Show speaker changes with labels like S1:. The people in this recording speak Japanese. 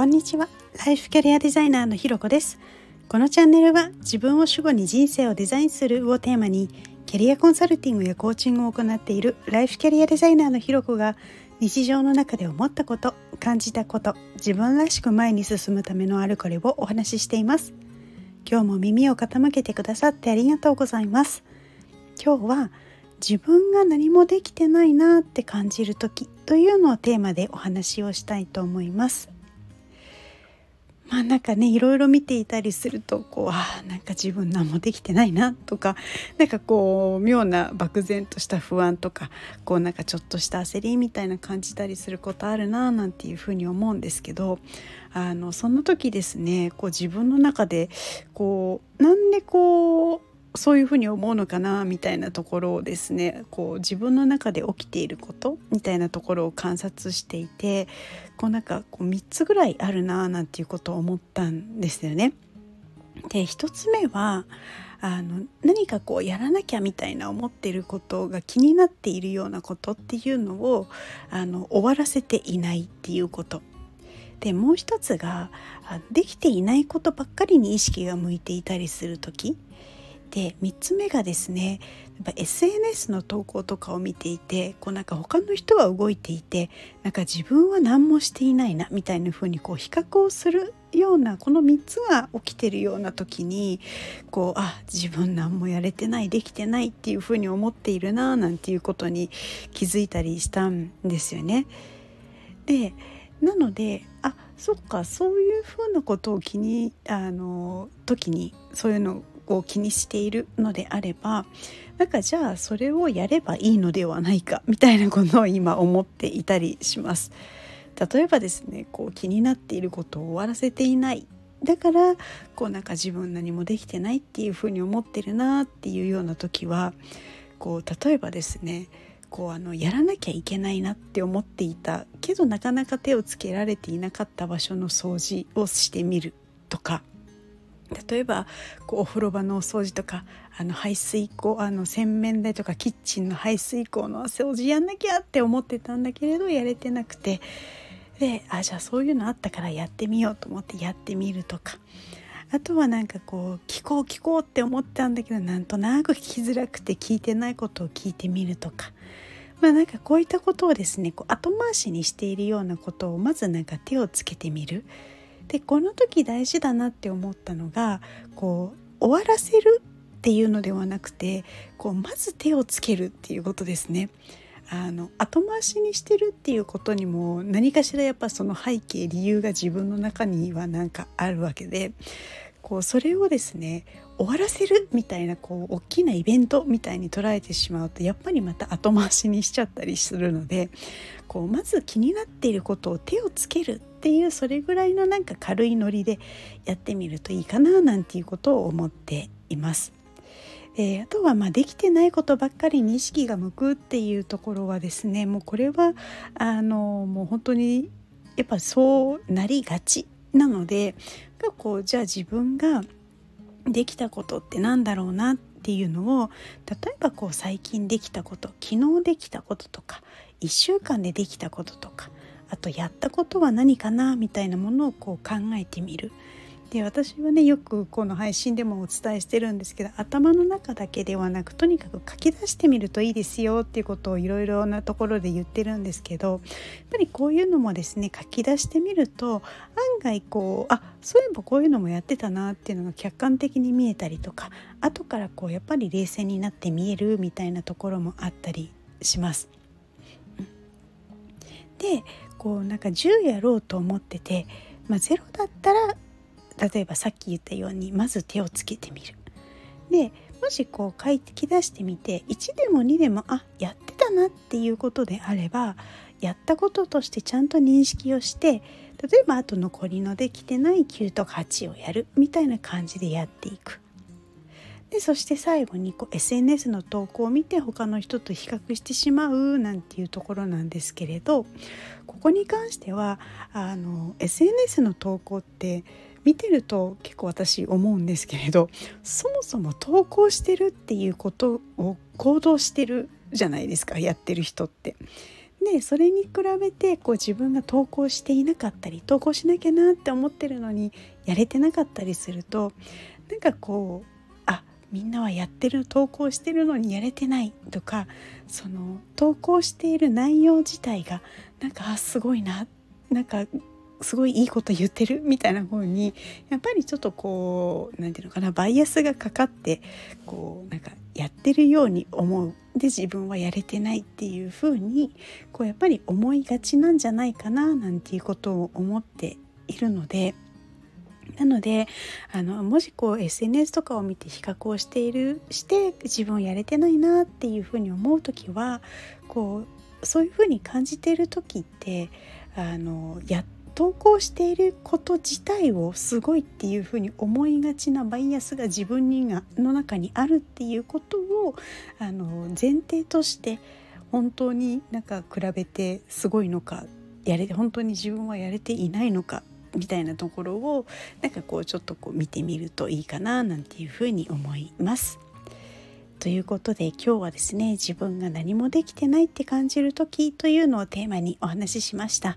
S1: こんにちは。ライフキャリアデザイナーのひろこです。このチャンネルは自分を主語に人生をデザインするをテーマにキャリアコンサルティングやコーチングを行っているライフキャリアデザイナーのひろこが日常の中で思ったこと感じたこと自分らしく前に進むためのあるこれをお話ししています。今日も耳を傾けてくださってありがとうございます。今日は自分が何もできてないなって感じる時というのをテーマでお話をしたいと思います。まあなんかねいろいろ見ていたりするとこうあなんか自分何もできてないなとかなんかこう妙な漠然とした不安とかこうなんかちょっとした焦りみたいな感じたりすることあるななんていうふうに思うんですけどあのその時ですねこう自分の中でこうなんでこうそういうふうに思うのかなみたいなところをですねこう自分の中で起きていることみたいなところを観察していてこうなんかこう3つぐらいあるななんていうことを思ったんですよね。で1つ目はあの何かこうやらなきゃみたいな思ってることが気になっているようなことっていうのをあの終わらせていないっていうことでもう一つができていないことばっかりに意識が向いていたりする時で3つ目がですねやっぱ SNS の投稿とかを見ていてこうなんか他の人は動いていてなんか自分は何もしていないなみたいな風にこう比較をするようなこの3つが起きてるような時にこうあ自分何もやれてないできてないっていう風に思っているななんていうことに気づいたりしたんですよね。でなのであそっかそういうふうなことを気にあの時にそういうのを気にしているのであればなんかじゃあそれをやればいいのではないかみたいなことを今思っていたりします。例えばですねこう気になっていることを終わらせていないだからこうなんか自分何もできてないっていうふうに思ってるなっていうような時はこう例えばですねこうあのやらなきゃいけないなって思っていたけどなかなか手をつけられていなかった場所の掃除をしてみるとか例えばこうお風呂場のお掃除とかあの排水口あの洗面台とかキッチンの排水口の掃除やんなきゃって思ってたんだけれどやれてなくて。であじゃあそういうのあったからやってみようと思ってやってみるとか。あとはなんかこう聞こう聞こうって思ったんだけどなんとなく聞きづらくて聞いてないことを聞いてみるとか。まあなんかこういったことをですねこう後回しにしているようなことをまずなんか手をつけてみる。でこの時大事だなって思ったのがこう終わらせるっていうのではなくてこうまず手をつけるっていうことですね。あの後回しにしてるっていうことにも何かしらやっぱその背景理由が自分の中にはなんかあるわけでこうそれをですね終わらせるみたいなこう大きなイベントみたいに捉えてしまうとやっぱりまた後回しにしちゃったりするのでこうまず気になっていることを手をつけるっていうそれぐらいのなんか軽いノリでやってみるといいかななんていうことを思っています。であとはまあできてないことばっかりに意識が向くっていうところはですねもうこれはあのもう本当にやっぱそうなりがちなのでこうじゃあ自分ができたことってなんだろうなっていうのを例えばこう最近できたこと昨日できたこととか1週間でできたこととかあとやったことは何かなみたいなものをこう考えてみる。で私はねよくこの配信でもお伝えしてるんですけど頭の中だけではなくとにかく書き出してみるといいですよっていうことをいろいろなところで言ってるんですけどやっぱりこういうのもですね書き出してみると案外こうあそういえばこういうのもやってたなっていうのが客観的に見えたりとか後からこうやっぱり冷静になって見えるみたいなところもあったりします。でこうなんか10やろうと思ってて、まあ、0だったら例えばさっき言ったようにまず手をつけてみる。でもしこう書き出してみて1でも2でもあやってたなっていうことであればやったこととしてちゃんと認識をして例えばあと残りのできてない9とか8をやるみたいな感じでやっていく。でそして最後にこう SNS の投稿を見て他の人と比較してしまうなんていうところなんですけれどここに関してはあの SNS の投稿って見てると結構私思うんですけれどそもそも投稿してるっていうことを行動してるじゃないですかやってる人って。でそれに比べてこう自分が投稿していなかったり投稿しなきゃなって思ってるのにやれてなかったりするとなんかこうあみんなはやってる投稿してるのにやれてないとかその投稿している内容自体がなんかあすごいななんかすごいいいこと言ってるみたいな風にやっぱりちょっとこう何て言うのかなバイアスがかかってこうなんかやってるように思うで自分はやれてないっていう風にこうやっぱり思いがちなんじゃないかななんていうことを思っているので。なのであのもしこう SNS とかを見て比較をしているして自分をやれてないなっていうふうに思う時はこうそういうふうに感じている時ってあのやって投稿していること自体をすごいっていうふうに思いがちなバイアスが自分にがの中にあるっていうことをあの前提として本当になんか比べてすごいのかやれ本当に自分はやれていないのかみたいなところをなんかこうちょっとこう見てみるといいかななんていうふうに思います。ということで今日はですね自分が何もできてないって感じる時というのをテーマにお話ししました。